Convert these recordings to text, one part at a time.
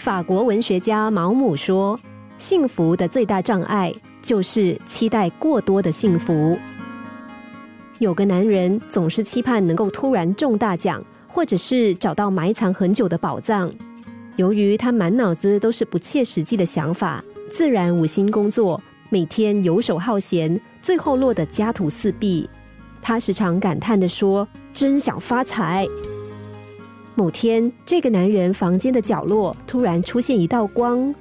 法国文学家毛姆说：“幸福的最大障碍就是期待过多的幸福。”有个男人总是期盼能够突然中大奖，或者是找到埋藏很久的宝藏。由于他满脑子都是不切实际的想法，自然无心工作，每天游手好闲，最后落得家徒四壁。他时常感叹的说：“真想发财。”某天，这个男人房间的角落突然出现一道光，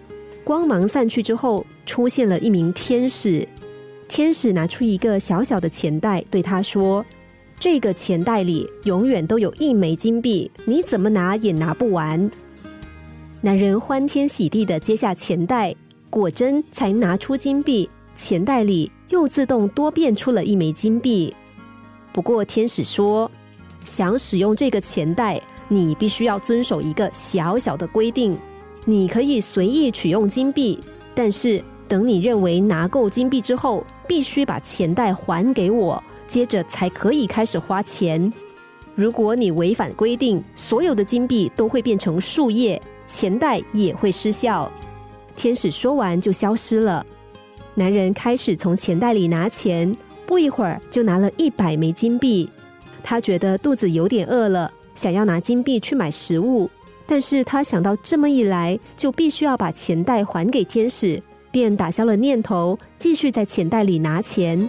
光芒散去之后，出现了一名天使。天使拿出一个小小的钱袋，对他说：“这个钱袋里永远都有一枚金币，你怎么拿也拿不完。”男人欢天喜地的接下钱袋，果真才拿出金币，钱袋里又自动多变出了一枚金币。不过，天使说：“想使用这个钱袋。”你必须要遵守一个小小的规定，你可以随意取用金币，但是等你认为拿够金币之后，必须把钱袋还给我，接着才可以开始花钱。如果你违反规定，所有的金币都会变成树叶，钱袋也会失效。天使说完就消失了。男人开始从钱袋里拿钱，不一会儿就拿了一百枚金币。他觉得肚子有点饿了。想要拿金币去买食物，但是他想到这么一来就必须要把钱袋还给天使，便打消了念头，继续在钱袋里拿钱。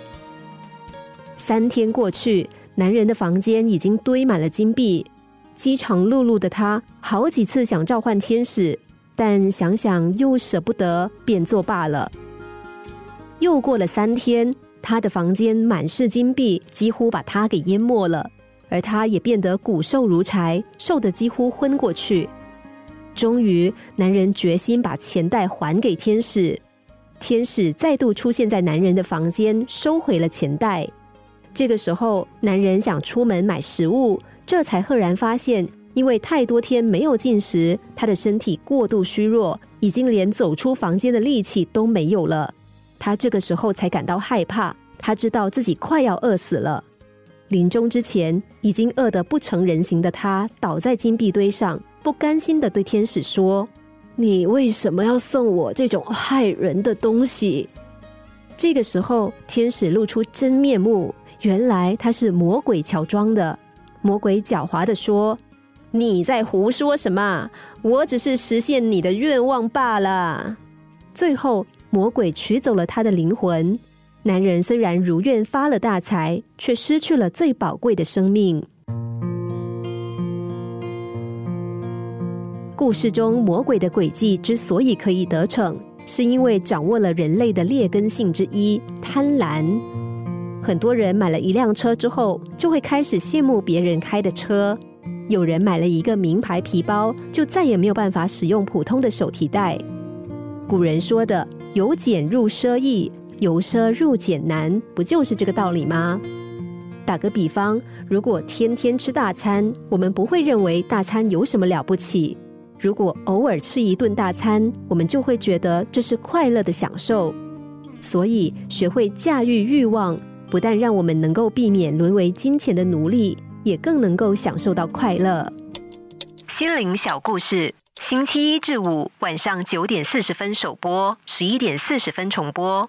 三天过去，男人的房间已经堆满了金币，饥肠辘辘的他好几次想召唤天使，但想想又舍不得，便作罢了。又过了三天，他的房间满是金币，几乎把他给淹没了。而他也变得骨瘦如柴，瘦得几乎昏过去。终于，男人决心把钱袋还给天使。天使再度出现在男人的房间，收回了钱袋。这个时候，男人想出门买食物，这才赫然发现，因为太多天没有进食，他的身体过度虚弱，已经连走出房间的力气都没有了。他这个时候才感到害怕，他知道自己快要饿死了。临终之前，已经饿得不成人形的他，倒在金币堆上，不甘心的对天使说：“你为什么要送我这种害人的东西？”这个时候，天使露出真面目，原来他是魔鬼乔装的。魔鬼狡猾的说：“你在胡说什么？我只是实现你的愿望罢了。”最后，魔鬼取走了他的灵魂。男人虽然如愿发了大财，却失去了最宝贵的生命。故事中魔鬼的诡计之所以可以得逞，是因为掌握了人类的劣根性之一——贪婪。很多人买了一辆车之后，就会开始羡慕别人开的车；有人买了一个名牌皮包，就再也没有办法使用普通的手提袋。古人说的“由俭入奢易”。由奢入俭难，不就是这个道理吗？打个比方，如果天天吃大餐，我们不会认为大餐有什么了不起；如果偶尔吃一顿大餐，我们就会觉得这是快乐的享受。所以，学会驾驭欲望，不但让我们能够避免沦为金钱的奴隶，也更能够享受到快乐。心灵小故事，星期一至五晚上九点四十分首播，十一点四十分重播。